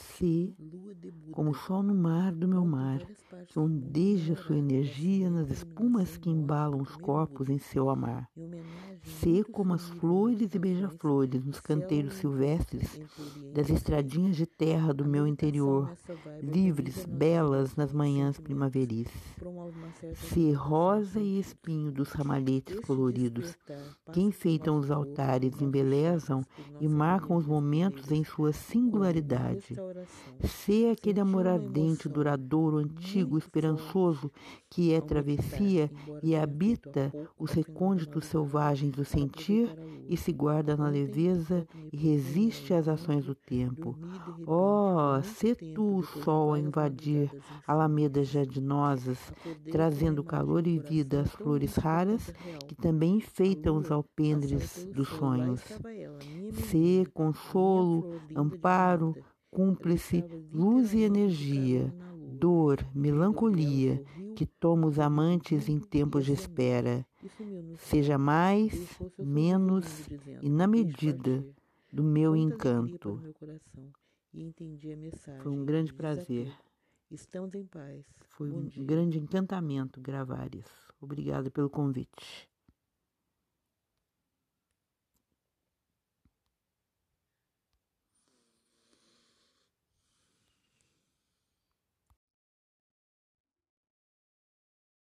Se, como o sol no mar do meu mar, que ondeja sua energia nas espumas que embalam os corpos em seu amar. Se, como as flores e beija-flores nos canteiros silvestres das estradinhas de terra do meu interior, livres, belas nas manhãs primaveris. Se, rosa e espinho dos ramalhetes coloridos, que enfeitam os altares, embelezam e marcam os momentos em sua singularidade. Ser aquele amor ardente, duradouro, antigo, esperançoso, que é travessia e habita os recônditos selvagens do sentir e se guarda na leveza e resiste às ações do tempo. Oh, se tu o sol a invadir alamedas jardinosas, trazendo calor e vida às flores raras que também enfeitam os alpendres dos sonhos. Se consolo, amparo, cúmplice, luz e energia, dor, melancolia, que toma os amantes em tempos de espera. Seja mais, menos e na medida do meu encanto. Foi um grande prazer. Estamos em paz. Foi um grande encantamento gravar isso. Obrigada pelo convite.